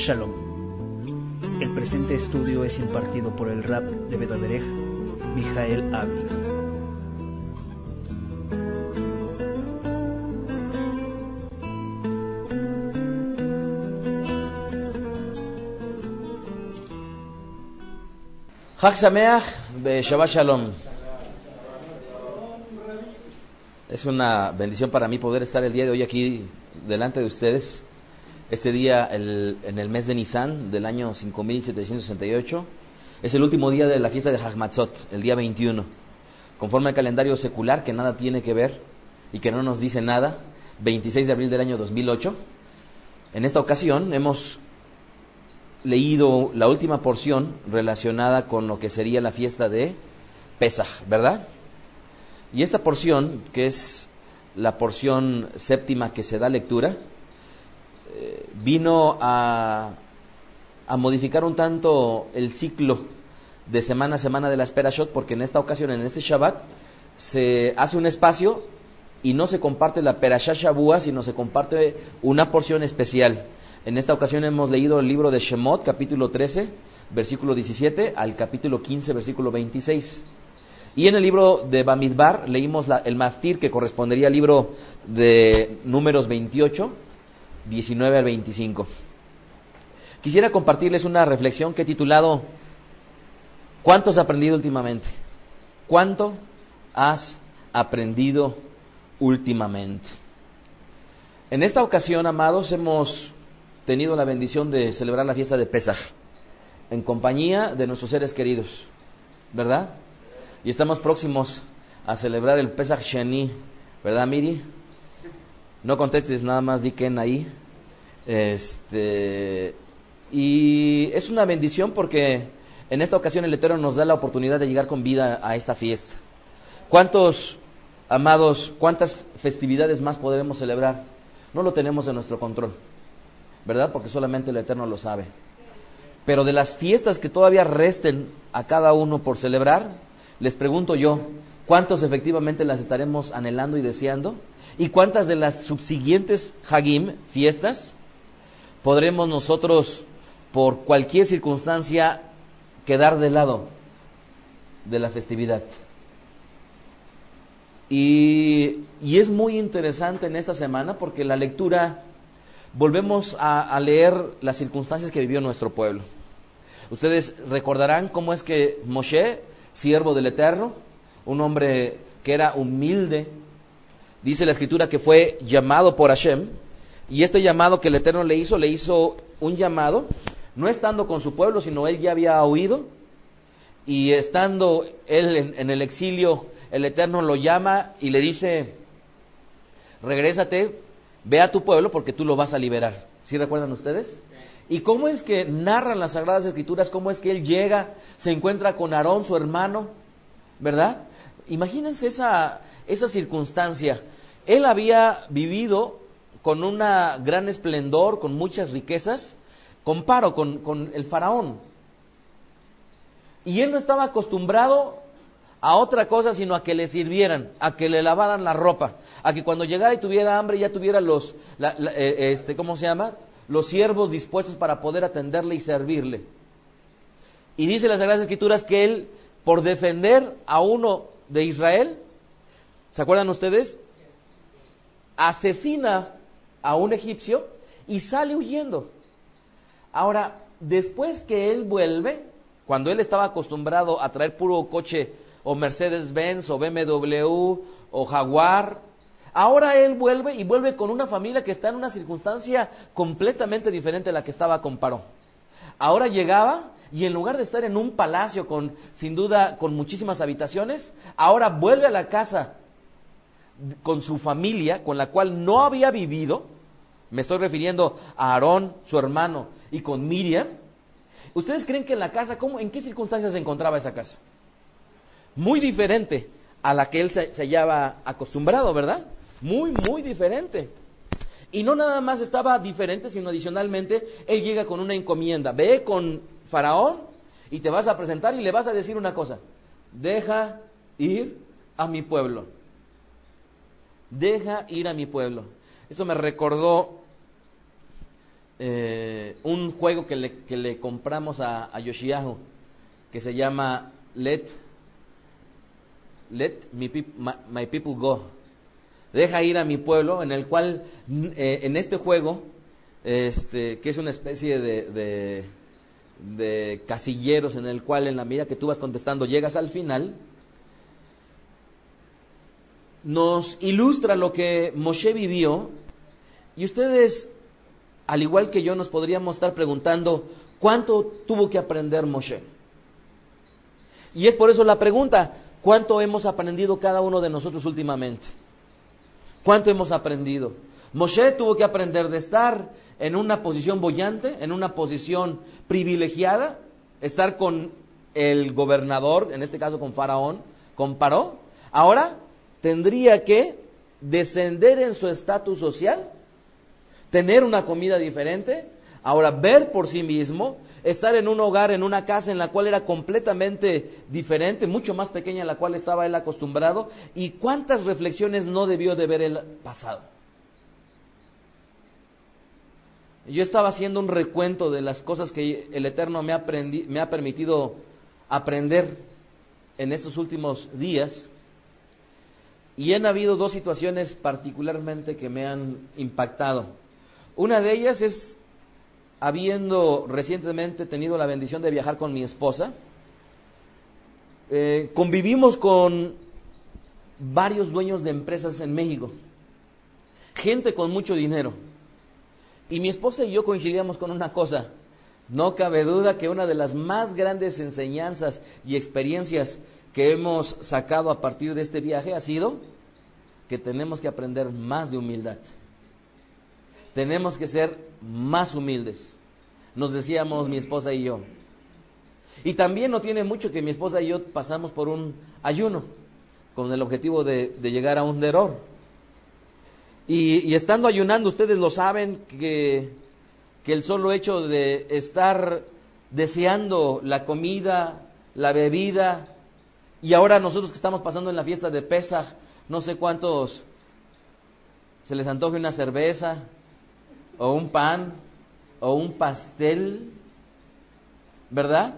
Shalom. El presente estudio es impartido por el rap de Bedaderej, Mijael Sameach Shabbat Shalom. Es una bendición para mí poder estar el día de hoy aquí delante de ustedes. Este día, el- en el mes de Nisan del año 5768, es el último día de la fiesta de Hagmatzot, el día 21. Conforme al calendario secular, que nada tiene que ver y que no nos dice nada, 26 de abril del año 2008. En esta ocasión hemos leído la última porción relacionada con lo que sería la fiesta de Pesach, ¿verdad? Y esta porción, que es la porción séptima que se da lectura, eh, vino a, a modificar un tanto el ciclo de semana a semana de la Perashot, porque en esta ocasión, en este Shabbat, se hace un espacio y no se comparte la Perashah Shavua, sino se comparte una porción especial. En esta ocasión hemos leído el libro de Shemot, capítulo 13, versículo 17, al capítulo 15, versículo 26. Y en el libro de Bamidbar leímos la- el Maftir, que correspondería al libro de números 28, 19 al 25. Quisiera compartirles una reflexión que he titulado ¿Cuánto has aprendido últimamente? ¿Cuánto has aprendido últimamente? En esta ocasión, amados, hemos tenido la bendición de celebrar la fiesta de Pesaj en compañía de nuestros seres queridos, ¿verdad? Y estamos próximos a celebrar el Pesach Sheni, ¿verdad, Miri? No contestes, nada más di Ken ahí. Este, y es una bendición porque en esta ocasión el Eterno nos da la oportunidad de llegar con vida a esta fiesta. ¿Cuántos, amados, cuántas festividades más podremos celebrar? No lo tenemos en nuestro control, ¿verdad? Porque solamente el Eterno lo sabe. Pero de las fiestas que todavía resten a cada uno por celebrar, les pregunto yo, ¿cuántos efectivamente las estaremos anhelando y deseando? ¿Y cuántas de las subsiguientes Hagim, fiestas, podremos nosotros, por cualquier circunstancia, quedar de lado de la festividad? Y, y es muy interesante en esta semana porque la lectura volvemos a, a leer las circunstancias que vivió nuestro pueblo. Ustedes recordarán cómo es que Moshe, siervo del Eterno, un hombre que era humilde, dice la escritura que fue llamado por Hashem, y este llamado que el Eterno le hizo, le hizo un llamado, no estando con su pueblo, sino él ya había oído, y estando él en, el exilio, el Eterno lo llama y le dice, regrésate, ve a tu pueblo porque tú lo vas a liberar. ¿Sí recuerdan ustedes? ¿Y cómo es que narran las Sagradas Escrituras? ¿Cómo es que él llega, se encuentra con Aarón, su hermano? ¿Verdad? Imagínense esa, esa circunstancia. Él había vivido con una gran esplendor, con muchas riquezas, comparo con, con el faraón. Y él no estaba acostumbrado a otra cosa sino a que le sirvieran, a que le lavaran la ropa, a que cuando llegara y tuviera hambre ya tuviera los, eh, este, ¿cómo se llama? Los siervos dispuestos para poder atenderle y servirle. Y dice las Sagradas Escrituras que él, por defender a uno de Israel, ¿se acuerdan ustedes? Asesina a un egipcio y sale huyendo. Ahora, después que él vuelve, cuando él estaba acostumbrado a traer puro coche o Mercedes-Benz o BMW o Jaguar, ahora él vuelve y vuelve con una familia que está en una circunstancia completamente diferente a la que estaba con Paró. Ahora llegaba y en lugar de estar en un palacio con, sin duda, con muchísimas habitaciones, ahora vuelve a la casa con su familia, con la cual no había vivido, me estoy refiriendo a Aarón, su hermano, y con Miriam. ¿Ustedes creen que en la casa, ¿cómo, en qué circunstancias se encontraba esa casa? Muy diferente a la que él se, se hallaba acostumbrado, ¿verdad? Muy, muy diferente. Y no nada más estaba diferente, sino adicionalmente, él llega con una encomienda. Ve con Faraón y te vas a presentar y le vas a decir una cosa. Deja ir a mi pueblo. Deja ir a mi pueblo. Eso me recordó eh, un juego que le, que le compramos a, a, que se llama Let, Let my People Go. Deja ir a mi pueblo, en el cual, eh, en este juego, este, que es una especie de, de, de casilleros en el cual en la medida que tú vas contestando llegas al final, nos ilustra lo que Moshe vivió y ustedes, al igual que yo, nos podríamos estar preguntando cuánto tuvo que aprender Moshe. Y es por eso la pregunta, ¿cuánto hemos aprendido cada uno de nosotros últimamente? ¿Cuánto hemos aprendido? Moshe tuvo que aprender de estar en una posición bollante, en una posición privilegiada, estar con el gobernador, en este caso con Faraón, con Paró. Ahora tendría que descender en su estatus social, tener una comida diferente, ahora ver por sí mismo, estar en un hogar, en una casa en la cual era completamente diferente, mucho más pequeña en la cual estaba él acostumbrado, y cuántas reflexiones no debió de ver él pasado. Yo estaba haciendo un recuento de las cosas que el Eterno me me ha permitido aprender en estos últimos días. Y han habido dos situaciones particularmente que me han impactado. Una de ellas es habiendo recientemente tenido la bendición de viajar con mi esposa. Eh, convivimos con varios dueños de empresas en México, gente con mucho dinero. Y mi esposa y yo coincidíamos con una cosa. No cabe duda que una de las más grandes enseñanzas y experiencias que hemos sacado a partir de este viaje ha sido que tenemos que aprender más de humildad. Tenemos que ser más humildes. Nos decíamos mi esposa y yo. Y también no tiene mucho que mi esposa y yo pasamos por un ayuno con el objetivo de, llegar a un deror. Y, y, estando ayunando, ustedes lo saben, que, que el solo hecho de estar deseando la comida, la bebida, y ahora nosotros que estamos pasando en la fiesta de Pesaj, no sé cuántos se les antoje una cerveza, o un pan, o un pastel, ¿verdad?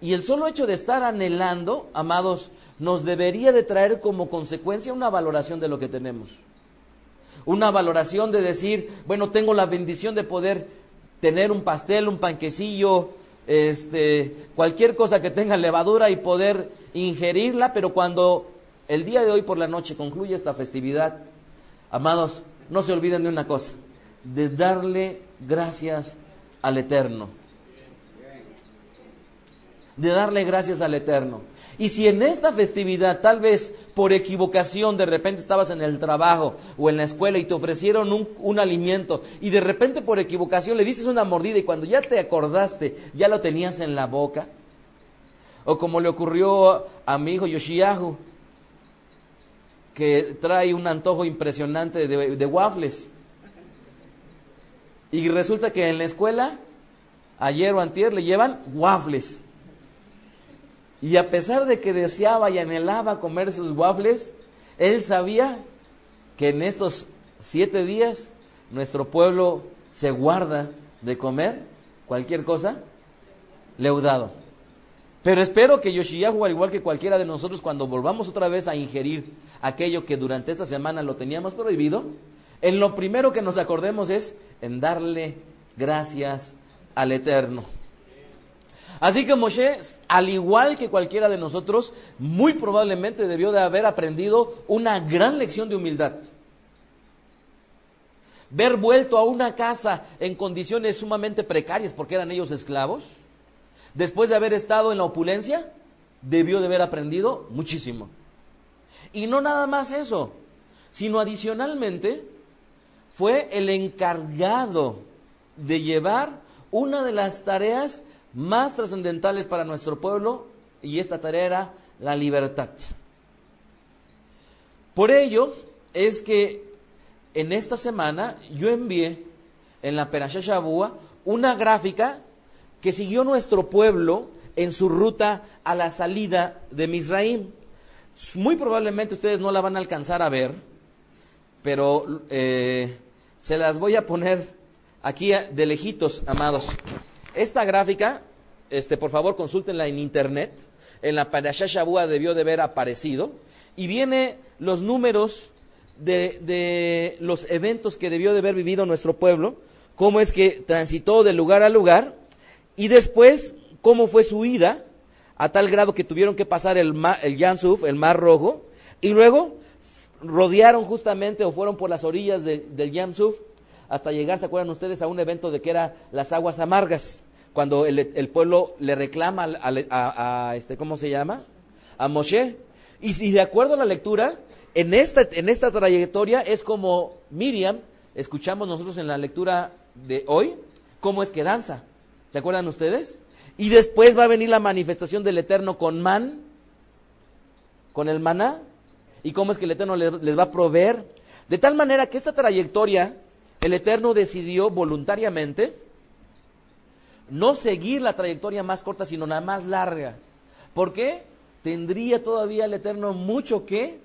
Y el solo hecho de estar anhelando, amados, nos debería de traer como consecuencia una valoración de lo que tenemos una valoración de decir, bueno, tengo la bendición de poder tener un pastel, un panquecillo, este, cualquier cosa que tenga levadura y poder ingerirla, pero cuando el día de hoy por la noche concluye esta festividad, amados, no se olviden de una cosa, de darle gracias al Eterno. De darle gracias al Eterno. Y si en esta festividad, tal vez por equivocación, de repente estabas en el trabajo o en la escuela y te ofrecieron un, alimento y de repente por equivocación le dices una mordida y cuando ya te acordaste, ya lo tenías en la boca. O como le ocurrió a mi hijo Yoshiahu, que trae un antojo impresionante de, de waffles. Y resulta que en la escuela, ayer o antier, le llevan waffles. Y a pesar de que deseaba y anhelaba comer sus waffles, él sabía que en estos siete días nuestro pueblo se guarda de comer cualquier cosa leudado. Pero espero que Yoshiyahu, al igual que cualquiera de nosotros, cuando volvamos otra vez a ingerir aquello que durante esta semana lo teníamos prohibido, en lo primero que nos acordemos es en darle gracias al Eterno. Así que Moshe, al igual que cualquiera de nosotros, muy probablemente debió de haber aprendido una gran lección de humildad. Ver vuelto a una casa en condiciones sumamente precarias porque eran ellos esclavos. después de haber estado en la opulencia, debió de haber aprendido muchísimo. Y no nada más eso, sino adicionalmente fue el encargado de llevar una de las tareas más trascendentales para nuestro pueblo y esta tarea era la libertad. Por ello es que en esta semana yo envié en la Perashá una gráfica que siguió nuestro pueblo en su ruta a la salida de Misraim. Muy probablemente ustedes no la van a alcanzar a ver, pero eh, se las voy a poner aquí de lejitos, amados. Esta gráfica, este, por favor, consúltenla en internet. En la Parashah Shabua debió de haber aparecido. Y viene los números de, de los eventos que debió de haber vivido nuestro pueblo, cómo es que transitó de lugar a lugar, y después cómo fue su ida, a tal grado que tuvieron que pasar el, el Yansuf, el Mar Rojo, y luego rodearon justamente o fueron por las orillas del Yamsuf hasta llegar, ¿se acuerdan ustedes? A un evento de que era las aguas amargas, cuando el, pueblo le reclama a, este, ¿cómo se llama? A Moshe. Y si de acuerdo a la lectura, en esta, en esta trayectoria es como Miriam, escuchamos nosotros en la lectura de hoy, cómo es que danza. ¿Se acuerdan ustedes? Y después va a venir la manifestación del Eterno con man, con el maná, y cómo es que el Eterno les, va a proveer. De tal manera que esta trayectoria, el Eterno decidió voluntariamente no seguir la trayectoria más corta, sino la más larga. ¿Por qué? Tendría todavía el Eterno mucho que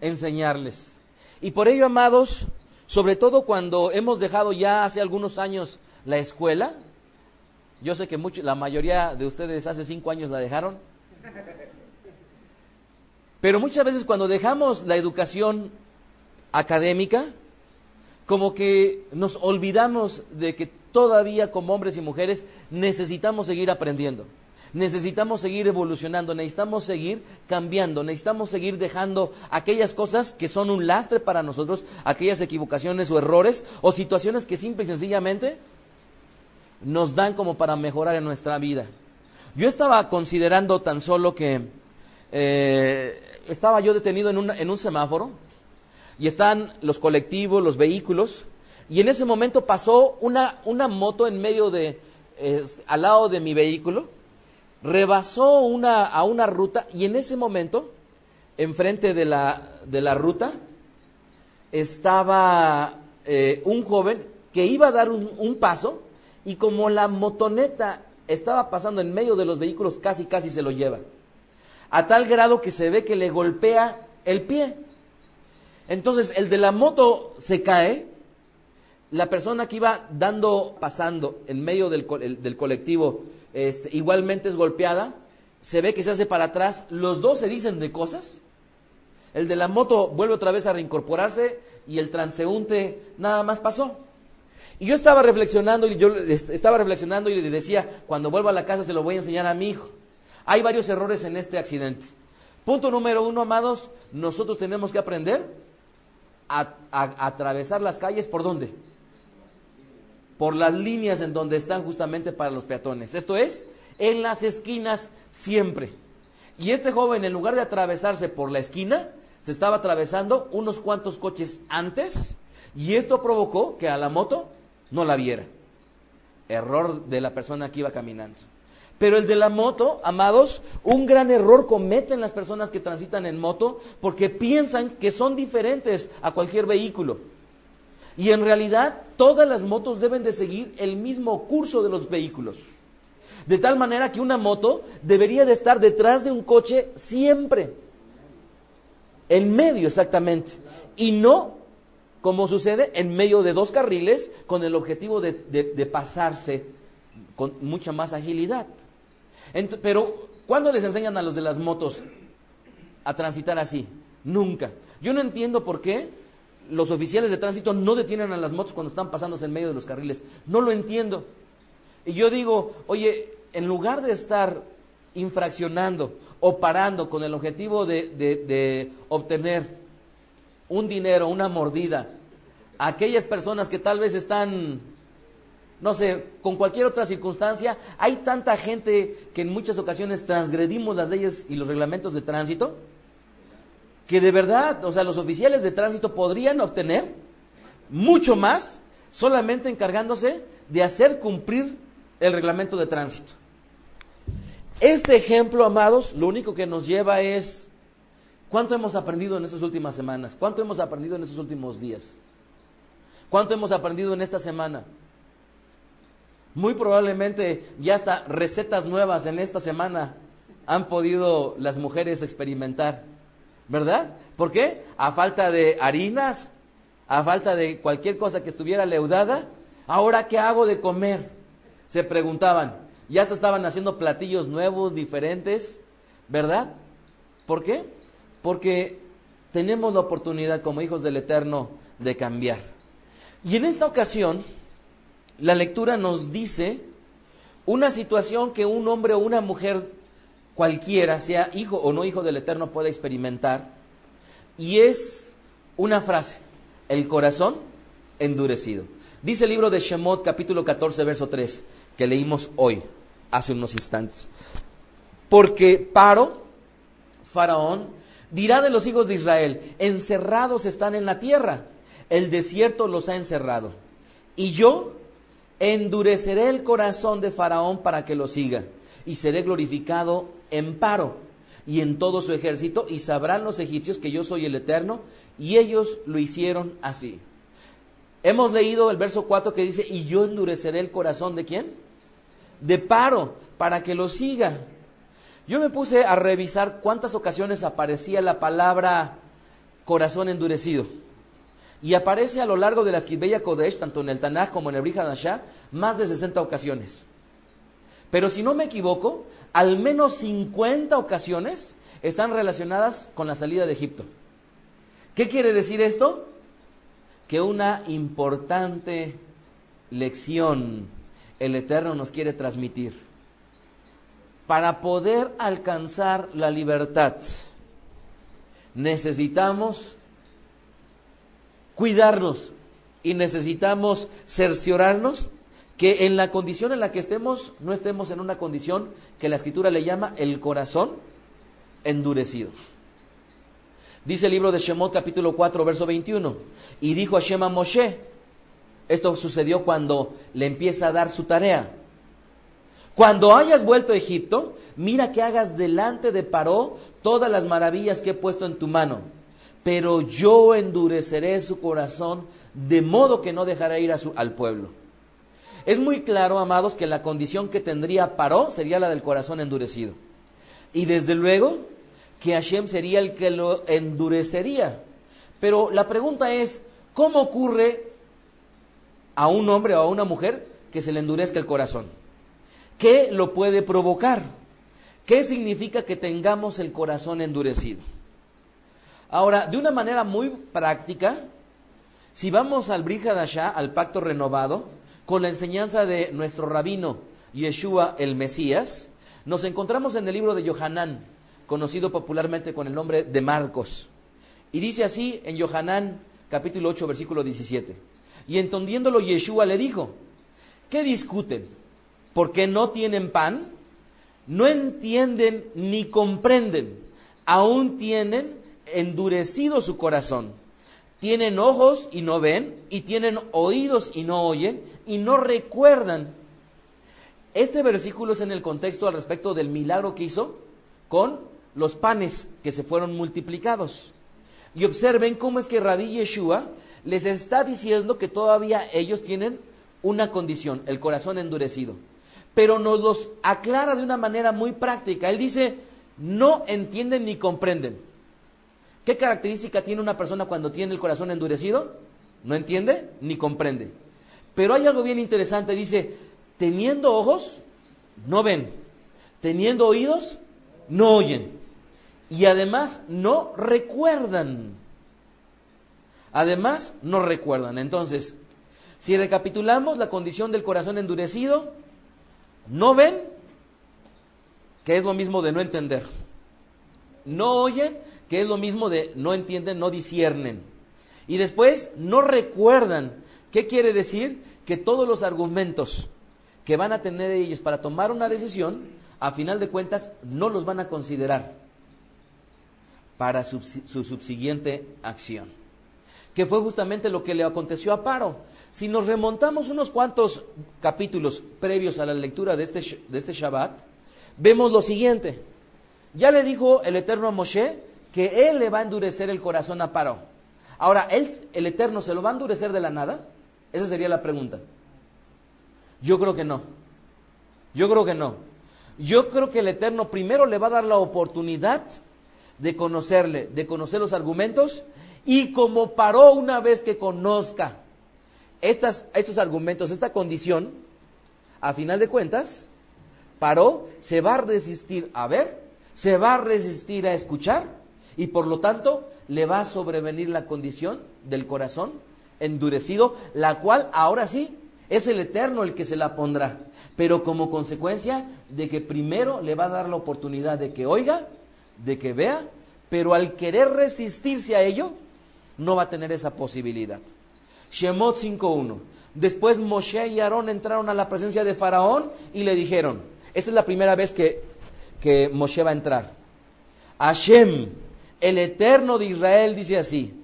enseñarles. Y por ello, amados, sobre todo cuando hemos dejado ya hace algunos años la escuela, yo sé que mucho, la mayoría de ustedes hace cinco años la dejaron, pero muchas veces cuando dejamos la educación académica, como que nos olvidamos de que todavía como hombres y mujeres necesitamos seguir aprendiendo, necesitamos seguir evolucionando, necesitamos seguir cambiando, necesitamos seguir dejando aquellas cosas que son un lastre para nosotros, aquellas equivocaciones o errores o situaciones que simple y sencillamente nos dan como para mejorar en nuestra vida. Yo estaba considerando tan solo que eh, estaba yo detenido en, en un semáforo y están los colectivos, los vehículos, y en ese momento pasó una, una moto en medio de, al lado de mi vehículo, rebasó una, a una ruta y en ese momento, enfrente de la, de la ruta, estaba eh, un joven que iba a dar un, un paso y como la motoneta estaba pasando en medio de los vehículos, casi, casi se lo lleva a tal grado que se ve que le golpea el pie. Entonces el de la moto se cae, la persona que iba dando, pasando en medio del, del colectivo, este, igualmente es golpeada, se ve que se hace para atrás, los dos se dicen de cosas, el de la moto vuelve otra vez a reincorporarse y el transeúnte nada más pasó. Y yo estaba reflexionando y yo estaba reflexionando y le decía, cuando vuelva a la casa se lo voy a enseñar a mi hijo. Hay varios errores en este accidente. Punto número uno, amados, nosotros tenemos que aprender a, atravesar las calles por dónde? Por las líneas en donde están justamente para los peatones. Esto es, en las esquinas siempre. Y este joven, en lugar de atravesarse por la esquina, se estaba atravesando unos cuantos coches antes y esto provocó que a la moto no la viera. Error de la persona que iba caminando. Pero el de la moto, amados, un gran error cometen las personas que transitan en moto porque piensan que son diferentes a cualquier vehículo. Y en realidad todas las motos deben de seguir el mismo curso de los vehículos. De tal manera que una moto debería de estar detrás de un coche siempre. En medio exactamente. Y no, como sucede, en medio de dos carriles con el objetivo de, de pasarse con mucha más agilidad pero, ¿cuándo les enseñan a los de las motos a transitar así? Nunca. Yo no entiendo por qué los oficiales de tránsito no detienen a las motos cuando están pasándose en medio de los carriles. No lo entiendo. Y yo digo, oye, en lugar de estar infraccionando o parando con el objetivo de, obtener un dinero, una mordida, a aquellas personas que tal vez están no sé, con cualquier otra circunstancia, hay tanta gente que en muchas ocasiones transgredimos las leyes y los reglamentos de tránsito, que de verdad, o sea, los oficiales de tránsito podrían obtener mucho más solamente encargándose de hacer cumplir el reglamento de tránsito. Este ejemplo, amados, lo único que nos lleva es cuánto hemos aprendido en estas últimas semanas, cuánto hemos aprendido en estos últimos días, cuánto hemos aprendido en esta semana. Muy probablemente ya hasta recetas nuevas en esta semana han podido las mujeres experimentar, ¿verdad? ¿Por qué? A falta de harinas, a falta de cualquier cosa que estuviera leudada, ¿ahora qué hago de comer? Se preguntaban, ya hasta estaban haciendo platillos nuevos, diferentes, ¿verdad? ¿Por qué? Porque tenemos la oportunidad como hijos del Eterno de cambiar. Y en esta ocasión, la lectura nos dice una situación que un hombre o una mujer cualquiera, sea hijo o no hijo del Eterno, puede experimentar. Y es una frase, el corazón endurecido. Dice el libro de Shemot capítulo 14, verso 3, que leímos hoy, hace unos instantes. Porque Paro, Faraón, dirá de los hijos de Israel, encerrados están en la tierra, el desierto los ha encerrado. Y yo endureceré el corazón de Faraón para que lo siga, y seré glorificado en paro y en todo su ejército, y sabrán los egipcios que yo soy el eterno, y ellos lo hicieron así. Hemos leído el verso 4 que dice, y yo endureceré el corazón de quién? De paro, para que lo siga. Yo me puse a revisar cuántas ocasiones aparecía la palabra corazón endurecido. Y aparece a lo largo de la Esquibeya Kodesh, tanto en el Tanaj como en el Brihadashah, más de 60 ocasiones. Pero si no me equivoco, al menos 50 ocasiones están relacionadas con la salida de Egipto. ¿Qué quiere decir esto? Que una importante lección el Eterno nos quiere transmitir. Para poder alcanzar la libertad, necesitamos cuidarnos y necesitamos cerciorarnos que en la condición en la que estemos, no estemos en una condición que la escritura le llama el corazón endurecido. Dice el libro de Shemot capítulo 4 verso 21, y dijo a Shema Moshe, esto sucedió cuando le empieza a dar su tarea. Cuando hayas vuelto a Egipto, mira que hagas delante de Paró todas las maravillas que he puesto en tu mano pero yo endureceré su corazón de modo que no dejará ir al pueblo. Es muy claro, amados, que la condición que tendría Paró sería la del corazón endurecido. Y desde luego que Hashem sería el que lo endurecería. Pero la pregunta es, ¿cómo ocurre a un hombre o a una mujer que se le endurezca el corazón? ¿Qué lo puede provocar? ¿Qué significa que tengamos el corazón endurecido? Ahora, de una manera muy práctica, si vamos al Brihadashah, al pacto renovado, con la enseñanza de nuestro rabino Yeshua el Mesías, nos encontramos en el libro de Yohanan, conocido popularmente con el nombre de Marcos. Y dice así en Yohanan capítulo 8 versículo 17. Y entendiéndolo Yeshua le dijo, ¿qué discuten? ¿Porque no tienen pan? No entienden ni comprenden. Aún tienen endurecido su corazón. Tienen ojos y no ven, y tienen oídos y no oyen, y no recuerdan. Este versículo es en el contexto al respecto del milagro que hizo con los panes que se fueron multiplicados. Y observen cómo es que Rabí Yeshua les está diciendo que todavía ellos tienen una condición, el corazón endurecido. Pero nos los aclara de una manera muy práctica. Él dice, no entienden ni comprenden. ¿Qué característica tiene una persona cuando tiene el corazón endurecido? No entiende ni comprende. Pero hay algo bien interesante, dice, teniendo ojos, no ven, teniendo oídos, no oyen. Y además no recuerdan. Además no recuerdan. Entonces, si recapitulamos la condición del corazón endurecido, no ven, que es lo mismo de no entender. No oyen, es lo mismo de no entienden, no disciernen. Y después no recuerdan, ¿Qué quiere decir? Que todos los argumentos que van a tener ellos para tomar una decisión, a final de cuentas, no los van a considerar para su, subsiguiente acción. Que fue justamente lo que le aconteció a Paro. Si nos remontamos unos cuantos capítulos previos a la lectura de este, de este Shabbat, vemos lo siguiente. Ya le dijo el Eterno a Moshe que él le va a endurecer el corazón a Paro. Ahora, ¿él, el Eterno, se lo va a endurecer de la nada? Esa sería la pregunta. Yo creo que no. Yo creo que no. Yo creo que el Eterno primero le va a dar la oportunidad de conocerle, de conocer los argumentos y como paró una vez que conozca estas, estos argumentos, esta condición, a final de cuentas, paró, se va a resistir a ver, se va a resistir a escuchar y por lo tanto le va a sobrevenir la condición del corazón endurecido, la cual ahora sí es el Eterno el que se la pondrá, pero como consecuencia de que primero le va a dar la oportunidad de que oiga, de que vea, pero al querer resistirse a ello, no va a tener esa posibilidad. Shemot 5.1. Después Moshe y Aarón entraron a la presencia de Faraón y le dijeron, esta es la primera vez que, que Moshe va a entrar. Hashem, el Eterno de Israel, dice así,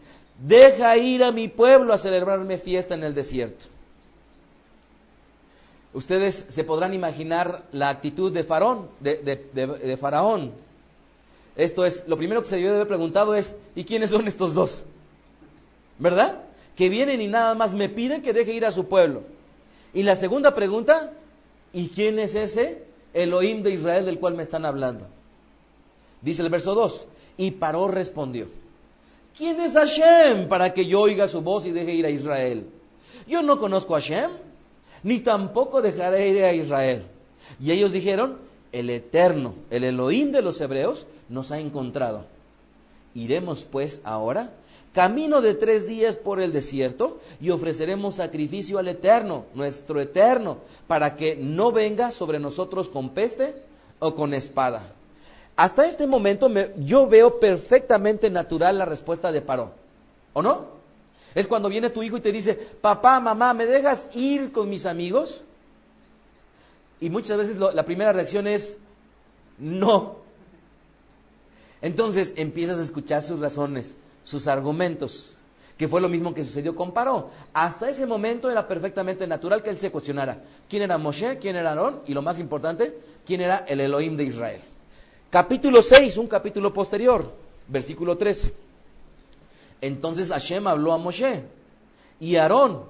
deja ir a mi pueblo a celebrarme fiesta en el desierto. Ustedes se podrán imaginar la actitud de, Faraón. Esto es, lo primero que se debió de haber preguntado es, ¿y quiénes son estos dos? ¿Verdad? Que vienen y nada más me piden que deje ir a su pueblo. Y la segunda pregunta, ¿y quién es ese Elohim de Israel del cual me están hablando? Dice el verso 2, y Paró respondió, ¿quién es Hashem para que yo oiga su voz y deje ir a Israel? Yo no conozco a Hashem, ni tampoco dejaré ir a Israel. Y ellos dijeron, el Eterno, el Elohim de los hebreos, nos ha encontrado. Iremos pues ahora camino de tres días por el desierto y ofreceremos sacrificio al Eterno, nuestro Eterno, para que no venga sobre nosotros con peste o con espada. Hasta este momento yo veo perfectamente natural la respuesta de Paró, ¿o no? Es cuando viene tu hijo y te dice, papá, mamá, ¿me dejas ir con mis amigos? Y muchas veces la primera reacción es, no. Entonces empiezas a escuchar sus razones, sus argumentos, que fue lo mismo que sucedió con Paró. Hasta ese momento era perfectamente natural que él se cuestionara quién era Moshe, quién era Aarón y lo más importante, quién era el Elohim de Israel. Capítulo 6, un capítulo posterior, versículo 13. Entonces Hashem habló a Moshe y Aarón.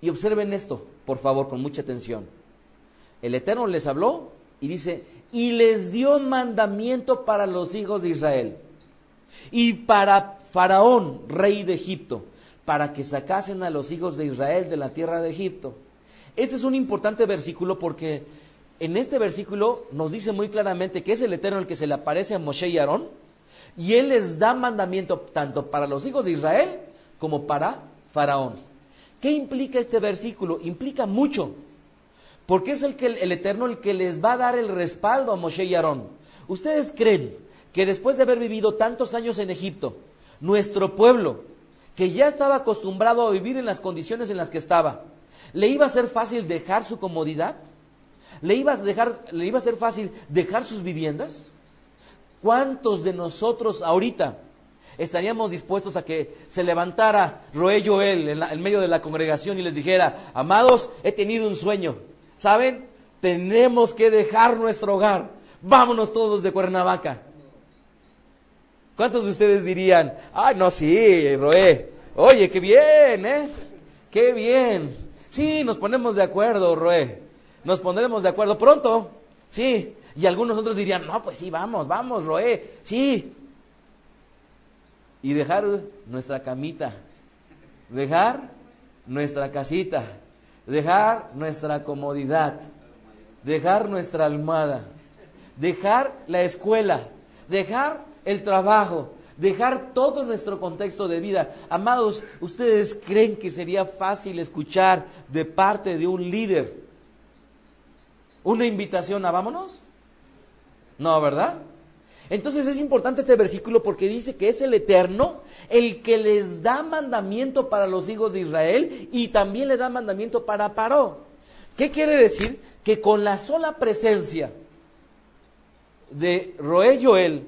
Y observen esto, por favor, con mucha atención. El Eterno les habló y dice, y les dio mandamiento para los hijos de Israel y para Faraón, rey de Egipto, para que sacasen a los hijos de Israel de la tierra de Egipto. Este es un importante versículo porque en este versículo nos dice muy claramente que es el Eterno el que se le aparece a Moshe y Aarón, y él les da mandamiento tanto para los hijos de Israel como para Faraón. ¿Qué implica este versículo? Implica mucho, porque es el, que, el Eterno el que les va a dar el respaldo a Moshe y Aarón. ¿Ustedes creen que después de haber vivido tantos años en Egipto, nuestro pueblo, que ya estaba acostumbrado a vivir en las condiciones en las que estaba, le iba a ser fácil dejar su comodidad? ¿Le iba a, dejar, ¿Le iba a ser fácil dejar sus viviendas? ¿Cuántos de nosotros ahorita estaríamos dispuestos a que se levantara Roé Joel en, en medio de la congregación y les dijera, amados, he tenido un sueño, ¿saben? Tenemos que dejar nuestro hogar, vámonos todos de Cuernavaca. ¿Cuántos de ustedes dirían, ay, no, sí, Roé, oye, qué bien, ¿eh? Qué bien. Sí, nos ponemos de acuerdo, Roé nos pondremos de acuerdo pronto. Sí. Y algunos otros dirían, no, pues sí, vamos, vamos, Roé, sí. Y dejar nuestra camita, dejar nuestra casita, dejar nuestra comodidad, dejar nuestra almohada, dejar la escuela, dejar el trabajo, dejar todo nuestro contexto de vida. Amados, ¿ustedes creen que sería fácil escuchar de parte de un líder una invitación a vámonos? No, ¿verdad? Entonces es importante este versículo porque dice que es el Eterno el que les da mandamiento para los hijos de Israel y también le da mandamiento para Paró. ¿Qué quiere decir? Que con la sola presencia de Roé Joel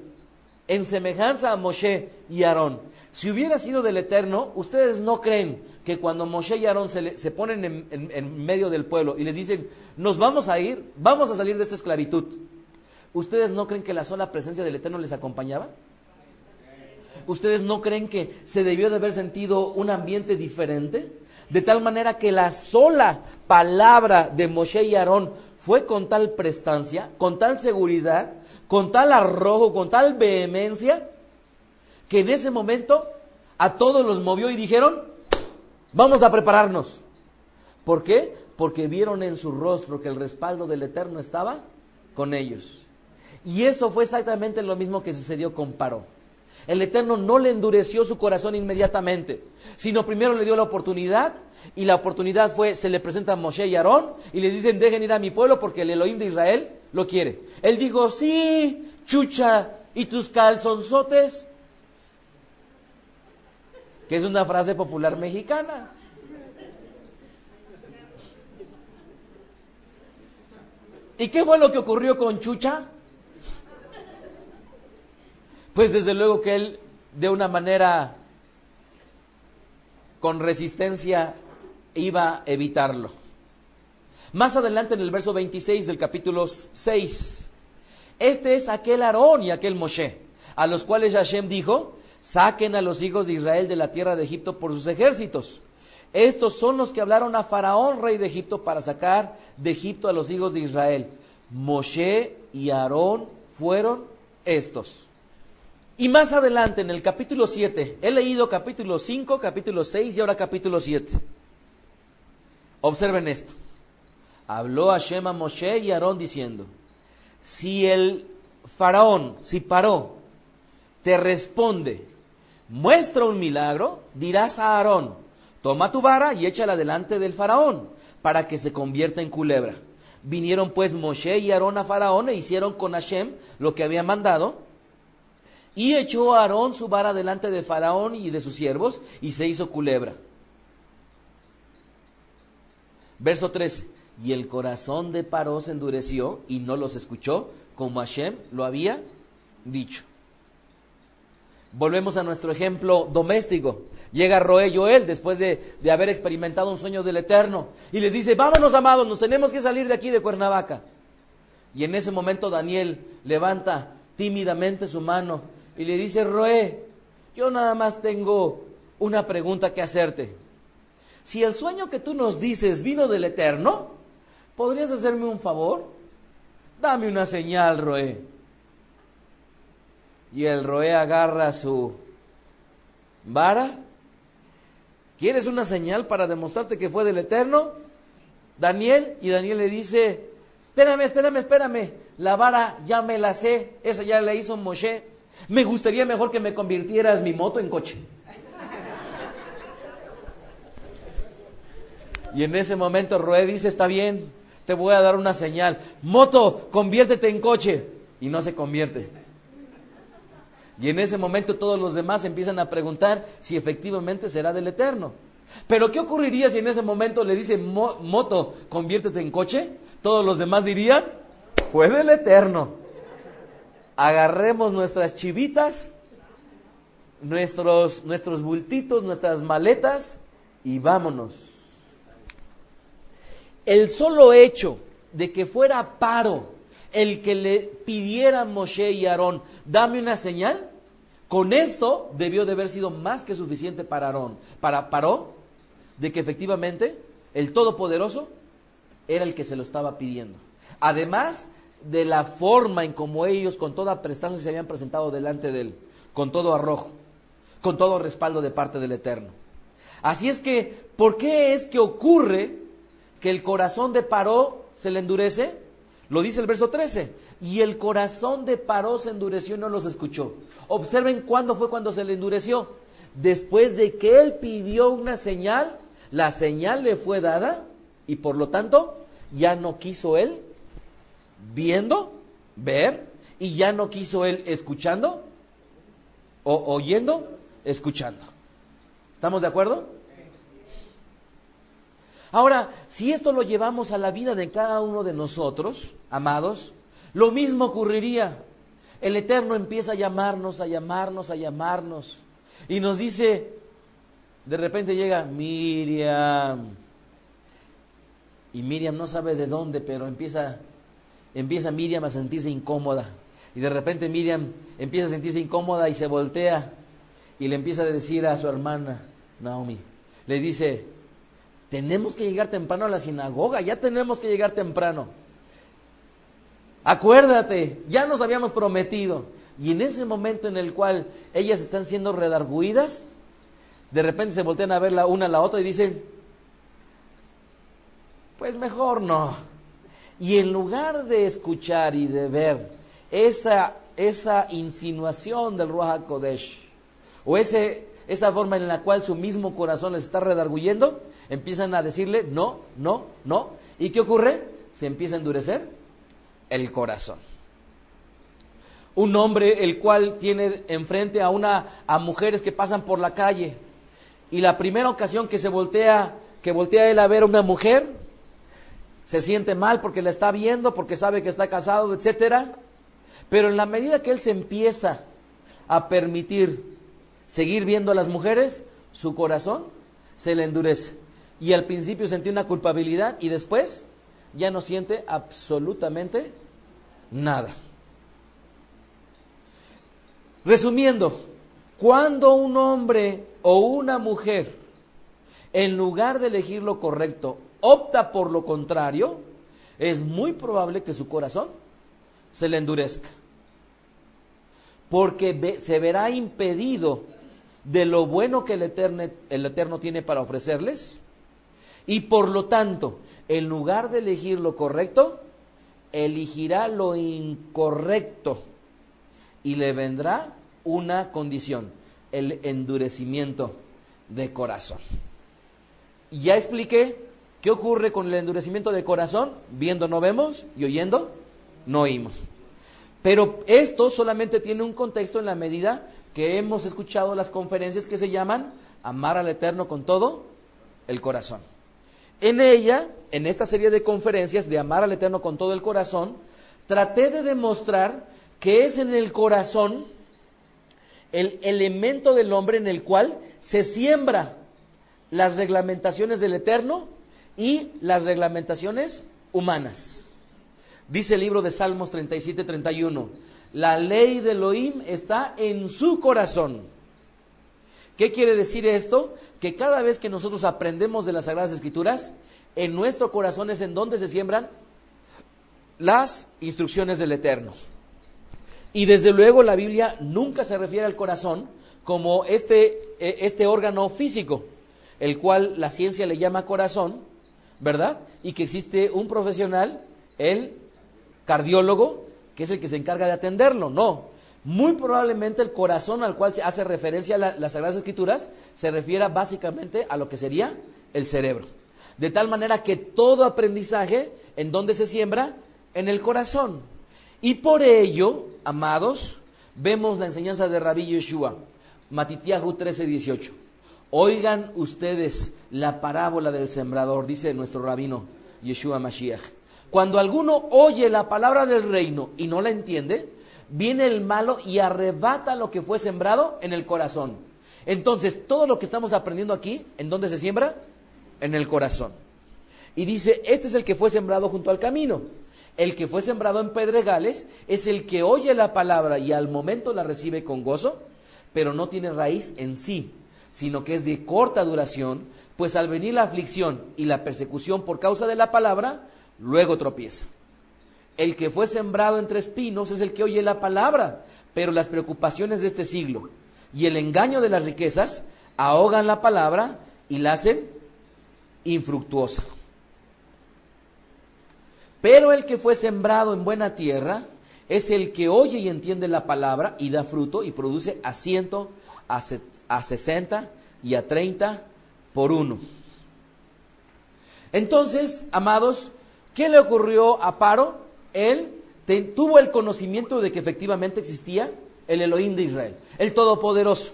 en semejanza a Moshe y Aarón, si hubiera sido del Eterno, ustedes no creen que cuando Moshe y Aarón se, ponen en, en medio del pueblo y les dicen, nos vamos a ir, vamos a salir de esta esclavitud, ¿ustedes no creen que la sola presencia del Eterno les acompañaba? ¿Ustedes no creen que se debió de haber sentido un ambiente diferente? De tal manera que la sola palabra de Moshe y Aarón fue con tal prestancia, con tal seguridad, con tal arrojo, con tal vehemencia, que en ese momento a todos los movió y dijeron, vamos a prepararnos. ¿Por qué? Porque vieron en su rostro que el respaldo del Eterno estaba con ellos. Y eso fue exactamente lo mismo que sucedió con Paró. El Eterno no le endureció su corazón inmediatamente, sino primero le dio la oportunidad y la oportunidad fue, se le presenta a Moshe y Aarón y les dicen, dejen ir a mi pueblo porque el Elohim de Israel lo quiere. Él dijo, sí, chucha, ¿y tus calzonzotes? Que es una frase popular mexicana. ¿Y qué fue lo que ocurrió con Chucha? Pues desde luego que él, de una manera con resistencia, iba a evitarlo. Más adelante en el verso 26 del capítulo 6, este es aquel Aarón y aquel Moshe, a los cuales Hashem dijo, saquen a los hijos de Israel de la tierra de Egipto por sus ejércitos. Estos son los que hablaron a Faraón, rey de Egipto, para sacar de Egipto a los hijos de Israel. Moshe y Aarón fueron estos. Y más adelante, en el capítulo 7, he leído capítulo 5, capítulo 6 y ahora capítulo 7. Observen esto. Habló Hashem a Moshe y Aarón diciendo, si el faraón, si paró, te responde, muestra un milagro, dirás a Aarón, toma tu vara y échala delante del faraón, para que se convierta en culebra. Vinieron pues Moshe y Aarón a faraón e hicieron con Hashem lo que había mandado, y echó Aarón su vara delante de faraón y de sus siervos, y se hizo culebra. Verso 13. Y el corazón de Paró se endureció y no los escuchó, como Hashem lo había dicho. Volvemos a nuestro ejemplo doméstico. Llega Roé Joel después de, de, haber experimentado un sueño del Eterno y les dice, vámonos amados, nos tenemos que salir de aquí de Cuernavaca. Y en ese momento Daniel levanta tímidamente su mano y le dice, Roé, yo nada más tengo una pregunta que hacerte. Si el sueño que tú nos dices vino del Eterno, ¿podrías hacerme un favor? Dame una señal, Roé. Y el Roé agarra su vara. ¿Quieres una señal para demostrarte que fue del Eterno? Daniel, y Daniel le dice, espérame, espérame, espérame, la vara ya me la sé, esa ya la hizo Moshe. Me gustaría mejor que me convirtieras mi moto en coche. Y en ese momento Roé dice, está bien, te voy a dar una señal. Moto, conviértete en coche. Y no se convierte. Y en ese momento todos los demás empiezan a preguntar si efectivamente será del Eterno. Pero ¿qué ocurriría si en ese momento le dice moto, conviértete en coche? Todos los demás dirían, fue del Eterno. Agarremos nuestras chivitas, nuestros, nuestros bultitos, nuestras maletas y vámonos el solo hecho de que fuera Paro el que le pidiera Moshe y Aarón, dame una señal, con esto debió de haber sido más que suficiente para Aarón, para Paró, de que efectivamente el Todopoderoso era el que se lo estaba pidiendo. Además de la forma en como ellos con toda prestancia se habían presentado delante de él, con todo arrojo, con todo respaldo de parte del Eterno. Así es que, ¿por qué es que ocurre que el corazón de Paró se le endurece? Lo dice el verso 13. Y el corazón de Paró se endureció y no los escuchó. Observen cuándo fue cuando se le endureció. Después de que él pidió una señal, la señal le fue dada y por lo tanto ya no quiso él viendo, ver y ya no quiso él escuchando o oyendo, escuchando. ¿Estamos de acuerdo? Ahora, si esto lo llevamos a la vida de cada uno de nosotros, amados, lo mismo ocurriría. El Eterno empieza a llamarnos, a llamarnos, a llamarnos. Y nos dice, de repente llega Miriam. Y Miriam no sabe de dónde, pero empieza, empieza Miriam a sentirse incómoda. Y de repente Miriam empieza a sentirse incómoda y se voltea y le empieza a decir a su hermana, Naomi, le dice, tenemos que llegar temprano a la sinagoga, ya tenemos que llegar temprano. Acuérdate, ya nos habíamos prometido. Y en ese momento en el cual ellas están siendo redarguidas, de repente se voltean a ver la una a la otra y dicen, pues mejor no. Y en lugar de escuchar y de ver esa, esa insinuación del Ruach Kodesh, o ese, esa forma en la cual su mismo corazón les está redarguyendo, empiezan a decirle no, no, no. ¿Y qué ocurre? Se empieza a endurecer el corazón. Un hombre el cual tiene enfrente a una a mujeres que pasan por la calle y la primera ocasión que se voltea que voltea él a ver a una mujer se siente mal porque la está viendo, porque sabe que está casado, etcétera. Pero en la medida que él se empieza a permitir seguir viendo a las mujeres, su corazón se le endurece. Y al principio sentía una culpabilidad y después ya no siente absolutamente nada. Resumiendo, cuando un hombre o una mujer, en lugar de elegir lo correcto, opta por lo contrario, es muy probable que su corazón se le endurezca. Porque se verá impedido de lo bueno que el eterno, el eterno tiene para ofrecerles. Y por lo tanto, en lugar de elegir lo correcto, elegirá lo incorrecto. Y le vendrá una condición, el endurecimiento de corazón. Ya expliqué qué ocurre con el endurecimiento de corazón. Viendo no vemos y oyendo no oímos. Pero esto solamente tiene un contexto en la medida que hemos escuchado las conferencias que se llaman Amar al Eterno con todo el corazón. En ella, en esta serie de conferencias de Amar al Eterno con todo el corazón, traté de demostrar que es en el corazón el elemento del hombre en el cual se siembra las reglamentaciones del Eterno y las reglamentaciones humanas. Dice el libro de Salmos 37, 31, la ley de Elohim está en su corazón. ¿Qué quiere decir esto? Que cada vez que nosotros aprendemos de las Sagradas Escrituras, en nuestro corazón es en donde se siembran las instrucciones del Eterno. Y desde luego la Biblia nunca se refiere al corazón como este, eh, este órgano físico, el cual la ciencia le llama corazón, ¿verdad? Y que existe un profesional, el cardiólogo, que es el que se encarga de atenderlo. No, muy probablemente el corazón al cual se hace referencia las Sagradas Escrituras se refiere básicamente a lo que sería el cerebro. De tal manera que todo aprendizaje, ¿en dónde se siembra? En el corazón. Y por ello, amados, vemos la enseñanza de Rabí Yeshua, Matitiahu 13, 18. Oigan ustedes la parábola del sembrador, dice nuestro rabino Yeshua Mashiach. Cuando alguno oye la palabra del reino y no la entiende, viene el malo y arrebata lo que fue sembrado en el corazón. Entonces, todo lo que estamos aprendiendo aquí, ¿en dónde se siembra? En el corazón. Y dice, este es el que fue sembrado junto al camino. El que fue sembrado en pedregales es el que oye la palabra y al momento la recibe con gozo, pero no tiene raíz en sí, sino que es de corta duración, pues al venir la aflicción y la persecución por causa de la palabra, luego tropieza. El que fue sembrado entre espinos es el que oye la palabra, pero las preocupaciones de este siglo y el engaño de las riquezas ahogan la palabra y la hacen infructuosa. Pero el que fue sembrado en buena tierra es el que oye y entiende la palabra y da fruto y produce a ciento, a, sesenta y a treinta por uno. Entonces, amados, ¿qué le ocurrió a Paro? Él tuvo el conocimiento de que efectivamente existía el Elohim de Israel, el Todopoderoso.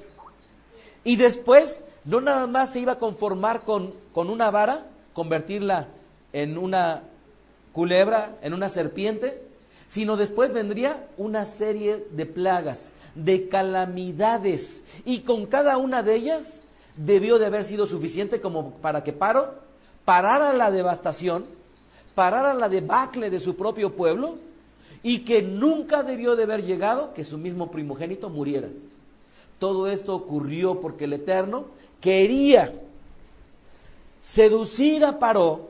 Y después no nada más se iba a conformar con, con una vara, convertirla en una culebra, en una serpiente, sino después vendría una serie de plagas, de calamidades, y con cada una de ellas debió de haber sido suficiente como para que Paro parara la devastación, parara la debacle de su propio pueblo, y que nunca debió de haber llegado que su mismo primogénito muriera. Todo esto ocurrió porque el Eterno quería seducir a Paró,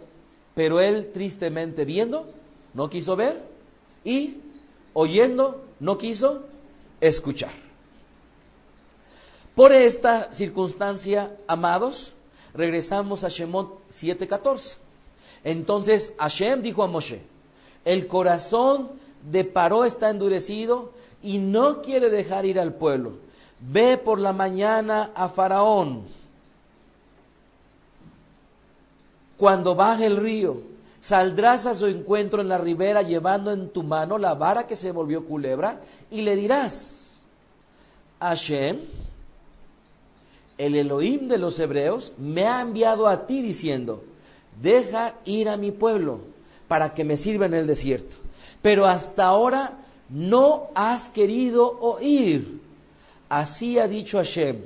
pero él tristemente viendo, no quiso ver y oyendo, no quiso escuchar. Por esta circunstancia, amados, regresamos a Shemot 7:14. Entonces Hashem dijo a Moshe, el corazón de Paró está endurecido y no quiere dejar ir al pueblo ve por la mañana a Faraón. Cuando baje el río, saldrás a su encuentro en la ribera llevando en tu mano la vara que se volvió culebra y le dirás, Hashem, el Elohim de los hebreos, me ha enviado a ti diciendo, deja ir a mi pueblo para que me sirva en el desierto. Pero hasta ahora no has querido oír. Así ha dicho Hashem,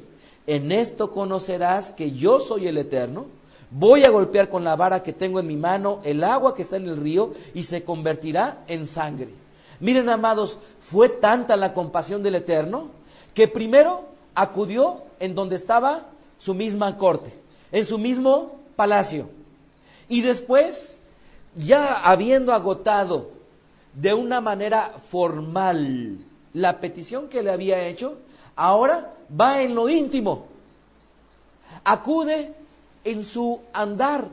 en esto conocerás que yo soy el Eterno. Voy a golpear con la vara que tengo en mi mano el agua que está en el río y se convertirá en sangre. Miren, amados, fue tanta la compasión del Eterno que primero acudió en donde estaba su misma corte, en su mismo palacio. Y después, ya habiendo agotado de una manera formal la petición que le había hecho, Ahora va en lo íntimo. Acude en su andar,